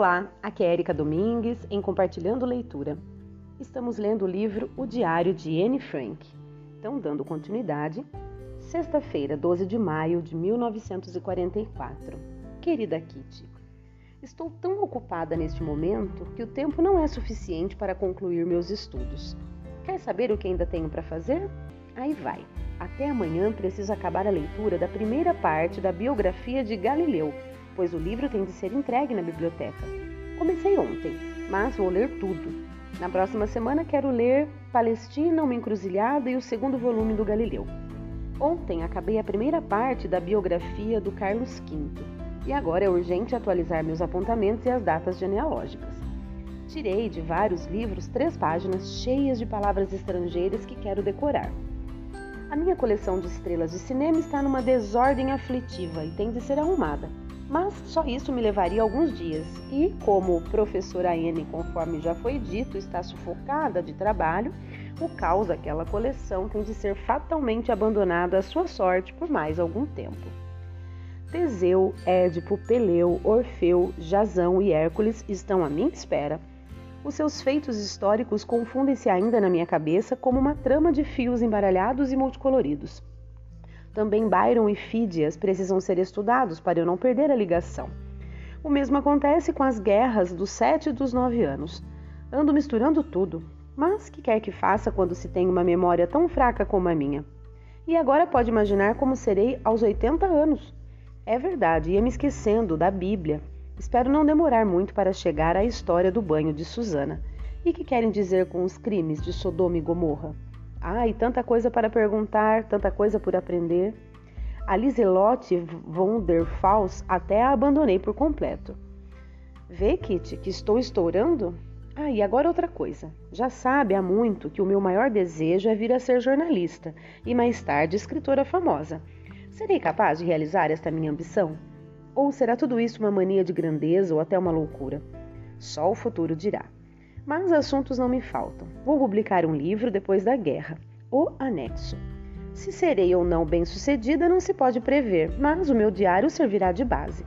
Olá, aqui é Erika Domingues em Compartilhando Leitura. Estamos lendo o livro O Diário de Anne Frank. Então, dando continuidade, sexta-feira, 12 de maio de 1944. Querida Kitty, estou tão ocupada neste momento que o tempo não é suficiente para concluir meus estudos. Quer saber o que ainda tenho para fazer? Aí vai. Até amanhã preciso acabar a leitura da primeira parte da biografia de Galileu pois o livro tem de ser entregue na biblioteca. Comecei ontem, mas vou ler tudo. Na próxima semana quero ler Palestina, uma encruzilhada e o segundo volume do Galileu. Ontem acabei a primeira parte da biografia do Carlos V e agora é urgente atualizar meus apontamentos e as datas genealógicas. Tirei de vários livros três páginas cheias de palavras estrangeiras que quero decorar. A minha coleção de estrelas de cinema está numa desordem aflitiva e tem de ser arrumada mas só isso me levaria alguns dias. E como professora N, conforme já foi dito, está sufocada de trabalho, o caos daquela coleção tem de ser fatalmente abandonado à sua sorte por mais algum tempo. Teseu, Édipo, Peleu, Orfeu, Jazão e Hércules estão à minha espera. Os seus feitos históricos confundem-se ainda na minha cabeça como uma trama de fios embaralhados e multicoloridos. Também Byron e Fídias precisam ser estudados para eu não perder a ligação. O mesmo acontece com as guerras dos sete e dos nove anos. Ando misturando tudo, mas que quer que faça quando se tem uma memória tão fraca como a minha? E agora pode imaginar como serei aos 80 anos. É verdade, ia me esquecendo da Bíblia. Espero não demorar muito para chegar à história do banho de Susana. E que querem dizer com os crimes de Sodoma e Gomorra? Ai, tanta coisa para perguntar, tanta coisa por aprender. A Liselotte von der Faust até a abandonei por completo. Vê, Kitty, que estou estourando? Ah, e agora outra coisa. Já sabe há muito que o meu maior desejo é vir a ser jornalista e mais tarde escritora famosa. Serei capaz de realizar esta minha ambição? Ou será tudo isso uma mania de grandeza ou até uma loucura? Só o futuro dirá. Mas assuntos não me faltam. Vou publicar um livro depois da guerra, O Anexo. Se serei ou não bem-sucedida não se pode prever, mas o meu diário servirá de base.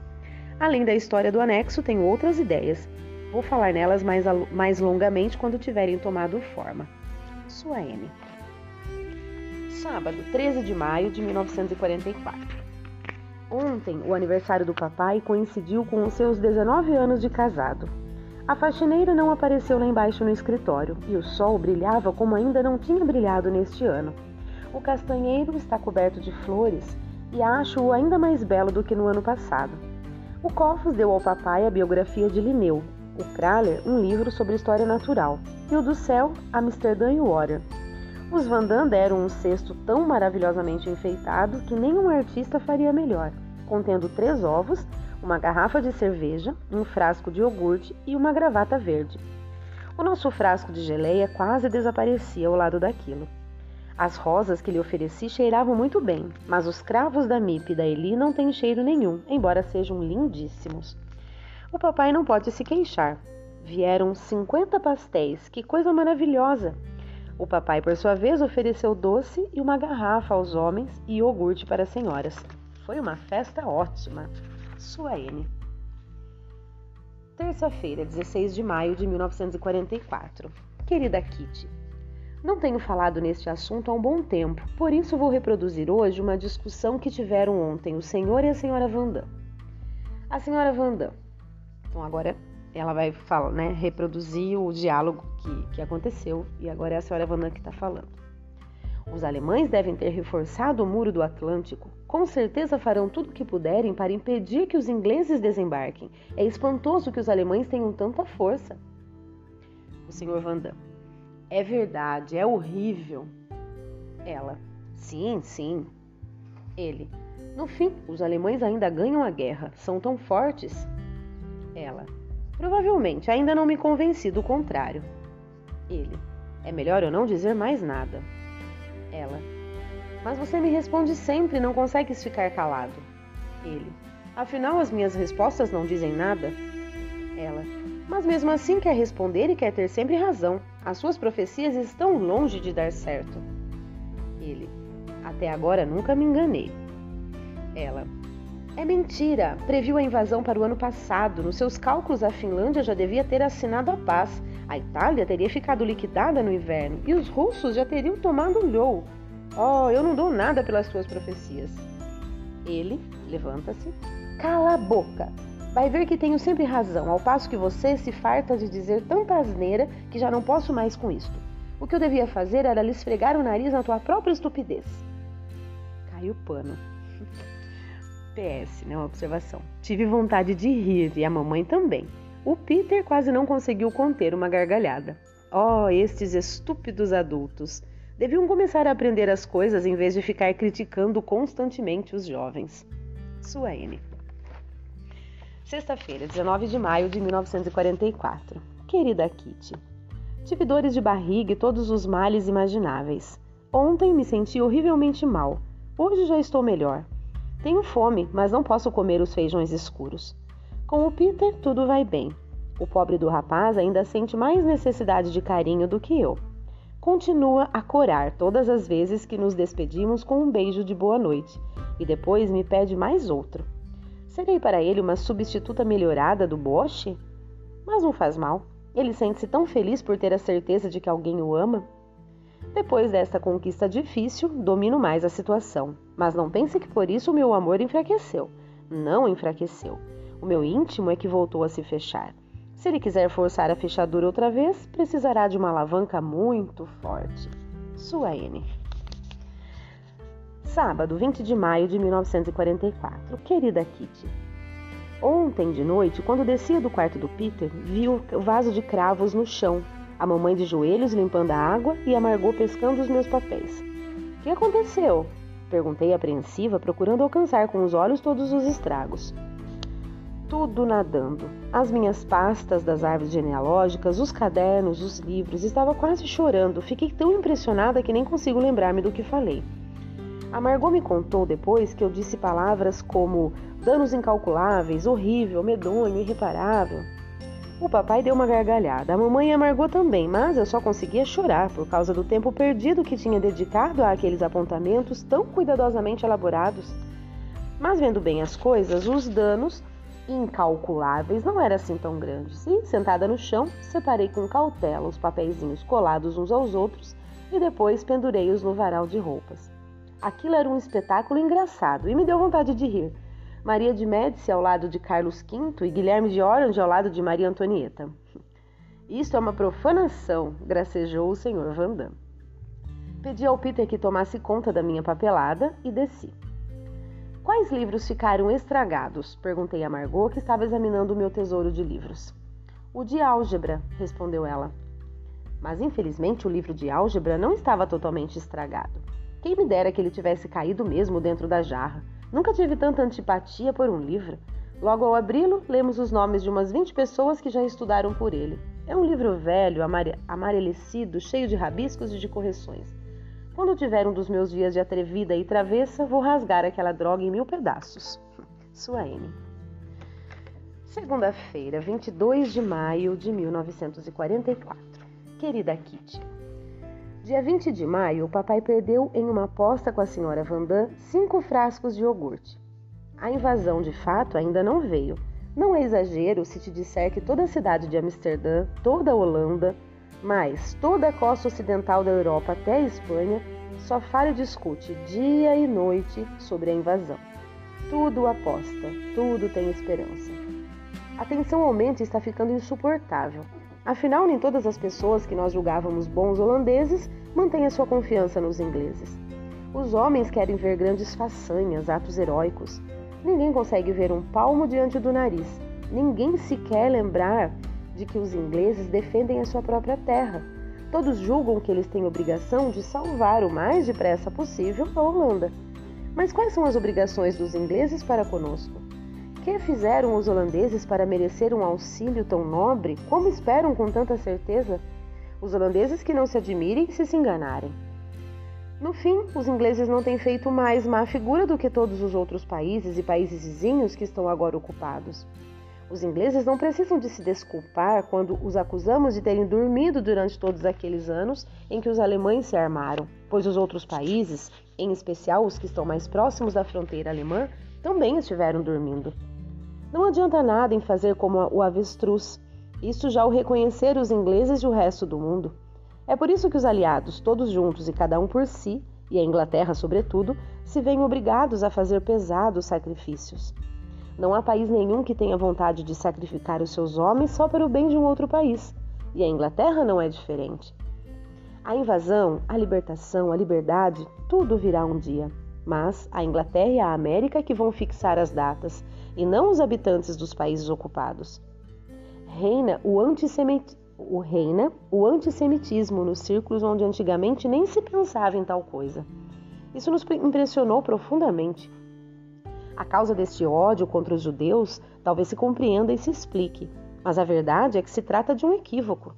Além da história do anexo, tenho outras ideias. Vou falar nelas mais, mais longamente quando tiverem tomado forma. Sua N. Sábado, 13 de maio de 1944. Ontem, o aniversário do papai coincidiu com os seus 19 anos de casado. A faxineira não apareceu lá embaixo no escritório e o sol brilhava como ainda não tinha brilhado neste ano. O castanheiro está coberto de flores e acho-o ainda mais belo do que no ano passado. O Cofos deu ao papai a biografia de Linneu, o Kraler um livro sobre história natural e o do céu, Amsterdã e Water. Os Van Damme deram um cesto tão maravilhosamente enfeitado que nenhum artista faria melhor, contendo três ovos uma garrafa de cerveja, um frasco de iogurte e uma gravata verde. O nosso frasco de geleia quase desaparecia ao lado daquilo. As rosas que lhe ofereci cheiravam muito bem, mas os cravos da Mip e da Eli não têm cheiro nenhum, embora sejam lindíssimos. O papai não pode se queixar. Vieram 50 pastéis, que coisa maravilhosa! O papai, por sua vez, ofereceu doce e uma garrafa aos homens e iogurte para as senhoras. Foi uma festa ótima. Sua N. Terça-feira, 16 de maio de 1944. Querida Kitty, não tenho falado neste assunto há um bom tempo, por isso vou reproduzir hoje uma discussão que tiveram ontem o senhor e a senhora Vandam. A senhora Vandam, então agora ela vai falar, né, reproduzir o diálogo que, que aconteceu e agora é a senhora Vandam que está falando. Os alemães devem ter reforçado o muro do Atlântico. Com certeza farão tudo o que puderem para impedir que os ingleses desembarquem. É espantoso que os alemães tenham tanta força. O Sr. Vandam. É verdade, é horrível. Ela. Sim, sim. Ele. No fim, os alemães ainda ganham a guerra. São tão fortes. Ela. Provavelmente, ainda não me convenci do contrário. Ele. É melhor eu não dizer mais nada. Ela. Mas você me responde sempre e não consegues ficar calado. Ele. Afinal, as minhas respostas não dizem nada. Ela. Mas mesmo assim quer responder e quer ter sempre razão. As suas profecias estão longe de dar certo. Ele. Até agora nunca me enganei. Ela. É mentira! Previu a invasão para o ano passado. Nos seus cálculos, a Finlândia já devia ter assinado a paz. A Itália teria ficado liquidada no inverno e os russos já teriam tomado Lhou. Oh, eu não dou nada pelas suas profecias. Ele levanta-se. Cala a boca! Vai ver que tenho sempre razão, ao passo que você se farta de dizer tanta asneira que já não posso mais com isto. O que eu devia fazer era lhe esfregar o nariz na tua própria estupidez. Caiu o pano. PS, né? Uma observação. Tive vontade de rir e a mamãe também. O Peter quase não conseguiu conter uma gargalhada. Oh, estes estúpidos adultos! Deviam começar a aprender as coisas em vez de ficar criticando constantemente os jovens. Sua N. Sexta-feira, 19 de maio de 1944. Querida Kitty, tive dores de barriga e todos os males imagináveis. Ontem me senti horrivelmente mal. Hoje já estou melhor. Tenho fome, mas não posso comer os feijões escuros. Com o Peter, tudo vai bem. O pobre do rapaz ainda sente mais necessidade de carinho do que eu. Continua a corar todas as vezes que nos despedimos com um beijo de boa noite e depois me pede mais outro. Serei para ele uma substituta melhorada do Bosch? Mas não faz mal. Ele sente-se tão feliz por ter a certeza de que alguém o ama. Depois desta conquista difícil, domino mais a situação. Mas não pense que por isso o meu amor enfraqueceu. Não enfraqueceu. O meu íntimo é que voltou a se fechar. Se ele quiser forçar a fechadura outra vez, precisará de uma alavanca muito forte. Sua N. Sábado, 20 de maio de 1944. Querida Kitty. Ontem de noite, quando descia do quarto do Peter, vi o vaso de cravos no chão, a mamãe de joelhos limpando a água e a Margot pescando os meus papéis. O que aconteceu? Perguntei apreensiva, procurando alcançar com os olhos todos os estragos. Tudo nadando. As minhas pastas das árvores genealógicas, os cadernos, os livros. Estava quase chorando. Fiquei tão impressionada que nem consigo lembrar-me do que falei. A Margot me contou depois que eu disse palavras como danos incalculáveis, horrível, medonho, irreparável. O papai deu uma gargalhada, a mamãe e a Margot também, mas eu só conseguia chorar por causa do tempo perdido que tinha dedicado àqueles apontamentos tão cuidadosamente elaborados. Mas vendo bem as coisas, os danos incalculáveis não eram assim tão grandes. E, sentada no chão, separei com cautela os papeizinhos colados uns aos outros e depois pendurei-os no varal de roupas. Aquilo era um espetáculo engraçado e me deu vontade de rir. Maria de Médici ao lado de Carlos V e Guilherme de Orange ao lado de Maria Antonieta. Isto é uma profanação, gracejou o senhor Vandam. Pedi ao Peter que tomasse conta da minha papelada e desci. Quais livros ficaram estragados? Perguntei a Margot, que estava examinando o meu tesouro de livros. O de álgebra, respondeu ela. Mas infelizmente o livro de álgebra não estava totalmente estragado. Quem me dera que ele tivesse caído mesmo dentro da jarra. Nunca tive tanta antipatia por um livro. Logo ao abri-lo, lemos os nomes de umas 20 pessoas que já estudaram por ele. É um livro velho, amarelecido, cheio de rabiscos e de correções. Quando tiver um dos meus dias de atrevida e travessa, vou rasgar aquela droga em mil pedaços. Sua N. Segunda-feira, 22 de maio de 1944. Querida Kitty, Dia 20 de maio, o papai perdeu em uma aposta com a senhora Vandam cinco frascos de iogurte. A invasão, de fato, ainda não veio. Não é exagero se te disser que toda a cidade de Amsterdã, toda a Holanda, mais toda a costa ocidental da Europa até a Espanha, só fala e discute dia e noite sobre a invasão. Tudo aposta, tudo tem esperança. A tensão aumenta e está ficando insuportável. Afinal, nem todas as pessoas que nós julgávamos bons holandeses mantêm a sua confiança nos ingleses. Os homens querem ver grandes façanhas, atos heróicos. Ninguém consegue ver um palmo diante do nariz. Ninguém se quer lembrar de que os ingleses defendem a sua própria terra. Todos julgam que eles têm obrigação de salvar o mais depressa possível a Holanda. Mas quais são as obrigações dos ingleses para conosco? que fizeram os holandeses para merecer um auxílio tão nobre? Como esperam com tanta certeza? Os holandeses que não se admirem se se enganarem. No fim, os ingleses não têm feito mais má figura do que todos os outros países e países vizinhos que estão agora ocupados. Os ingleses não precisam de se desculpar quando os acusamos de terem dormido durante todos aqueles anos em que os alemães se armaram, pois os outros países, em especial os que estão mais próximos da fronteira alemã, também estiveram dormindo. Não adianta nada em fazer como o avestruz. Isso já o reconheceram os ingleses e o resto do mundo. É por isso que os aliados, todos juntos e cada um por si, e a Inglaterra sobretudo, se veem obrigados a fazer pesados sacrifícios. Não há país nenhum que tenha vontade de sacrificar os seus homens só para o bem de um outro país. E a Inglaterra não é diferente. A invasão, a libertação, a liberdade, tudo virá um dia. Mas a Inglaterra e a América que vão fixar as datas, e não os habitantes dos países ocupados. Reina o, o, reina o antissemitismo nos círculos onde antigamente nem se pensava em tal coisa. Isso nos impressionou profundamente. A causa deste ódio contra os judeus talvez se compreenda e se explique, mas a verdade é que se trata de um equívoco.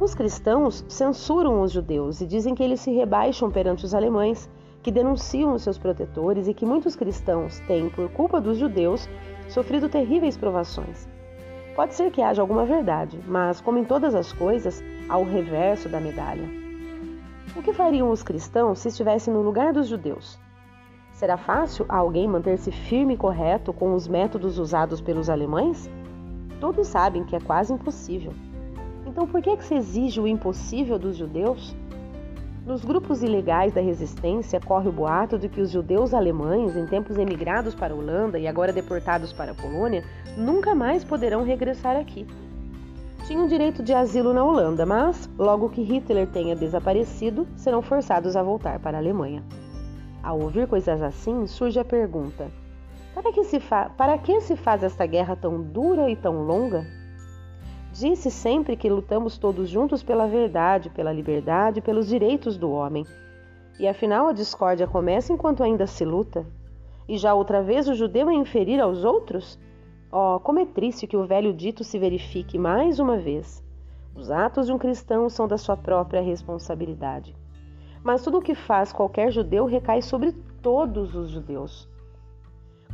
Os cristãos censuram os judeus e dizem que eles se rebaixam perante os alemães, que denunciam os seus protetores e que muitos cristãos têm, por culpa dos judeus, sofrido terríveis provações. Pode ser que haja alguma verdade, mas, como em todas as coisas, há o reverso da medalha. O que fariam os cristãos se estivessem no lugar dos judeus? Será fácil a alguém manter-se firme e correto com os métodos usados pelos alemães? Todos sabem que é quase impossível. Então por que, é que se exige o impossível dos judeus? Nos grupos ilegais da resistência corre o boato de que os judeus alemães, em tempos emigrados para a Holanda e agora deportados para a Polônia, nunca mais poderão regressar aqui. Tinham direito de asilo na Holanda, mas, logo que Hitler tenha desaparecido, serão forçados a voltar para a Alemanha. Ao ouvir coisas assim, surge a pergunta: para que, se para que se faz esta guerra tão dura e tão longa? Disse sempre que lutamos todos juntos pela verdade, pela liberdade, pelos direitos do homem. E afinal a discórdia começa enquanto ainda se luta. E já outra vez o judeu é inferir aos outros? Oh, como é triste que o velho dito se verifique mais uma vez. Os atos de um cristão são da sua própria responsabilidade. Mas tudo o que faz qualquer judeu recai sobre todos os judeus.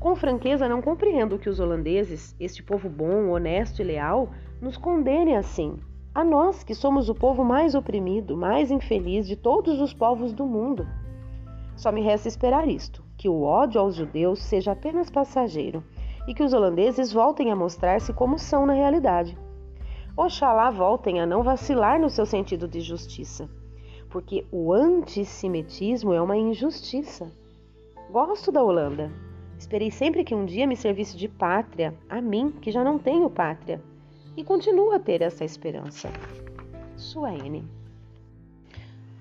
Com franqueza, não compreendo que os holandeses, este povo bom, honesto e leal, nos condenem assim. A nós, que somos o povo mais oprimido, mais infeliz de todos os povos do mundo. Só me resta esperar isto: que o ódio aos judeus seja apenas passageiro e que os holandeses voltem a mostrar-se como são na realidade. Oxalá voltem a não vacilar no seu sentido de justiça porque o antissemitismo é uma injustiça. Gosto da Holanda. Esperei sempre que um dia me servisse de pátria, a mim, que já não tenho pátria, e continuo a ter essa esperança. Sua N.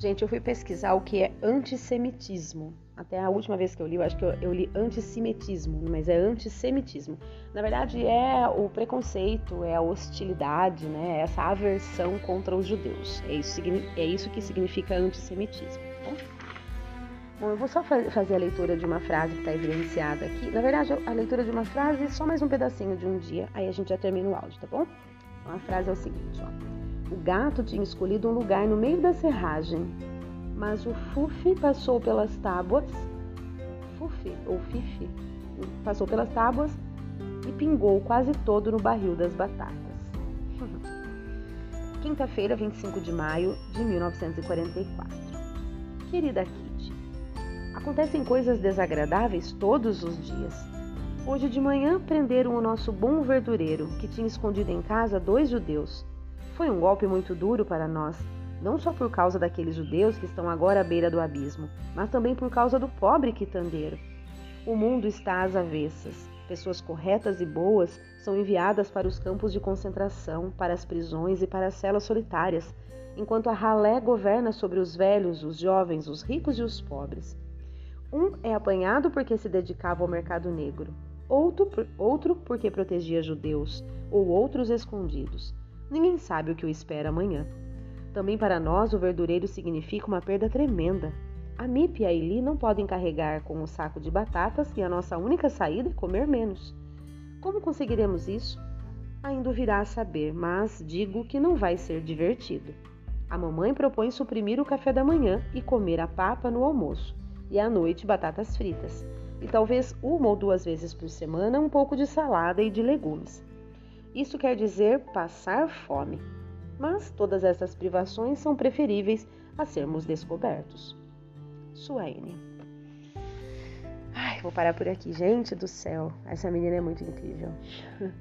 Gente, eu fui pesquisar o que é antissemitismo. Até a última vez que eu li, eu acho que eu, eu li antissemitismo, mas é antissemitismo. Na verdade, é o preconceito, é a hostilidade, né? É essa aversão contra os judeus. É isso, é isso que significa antissemitismo. Tá? Bom, eu vou só fazer a leitura de uma frase que está evidenciada aqui. Na verdade, a leitura de uma frase é só mais um pedacinho de um dia, aí a gente já termina o áudio, tá bom? Então, a frase é o seguinte, ó. O gato tinha escolhido um lugar no meio da serragem mas o Fufi passou pelas tábuas, Fufi ou Fifi, passou pelas tábuas e pingou quase todo no barril das batatas. Quinta-feira, 25 de maio de 1944. Querida Kitty, acontecem coisas desagradáveis todos os dias. Hoje de manhã prenderam o nosso bom verdureiro, que tinha escondido em casa dois judeus. Foi um golpe muito duro para nós, não só por causa daqueles judeus que estão agora à beira do abismo, mas também por causa do pobre quitandeiro. O mundo está às avessas. Pessoas corretas e boas são enviadas para os campos de concentração, para as prisões e para as celas solitárias, enquanto a ralé governa sobre os velhos, os jovens, os ricos e os pobres. Um é apanhado porque se dedicava ao mercado negro, outro, outro porque protegia judeus, ou outros escondidos. Ninguém sabe o que o espera amanhã. Também para nós, o verdureiro significa uma perda tremenda. A Mip e a Eli não podem carregar com o um saco de batatas e a nossa única saída é comer menos. Como conseguiremos isso? Ainda virá a saber, mas digo que não vai ser divertido. A mamãe propõe suprimir o café da manhã e comer a papa no almoço, e à noite batatas fritas, e talvez uma ou duas vezes por semana um pouco de salada e de legumes. Isso quer dizer passar fome. Mas todas essas privações são preferíveis a sermos descobertos. Suaine. Ai, vou parar por aqui. Gente do céu, essa menina é muito incrível.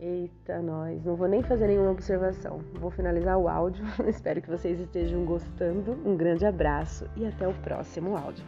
Eita, nós. Não vou nem fazer nenhuma observação. Vou finalizar o áudio. Espero que vocês estejam gostando. Um grande abraço e até o próximo áudio.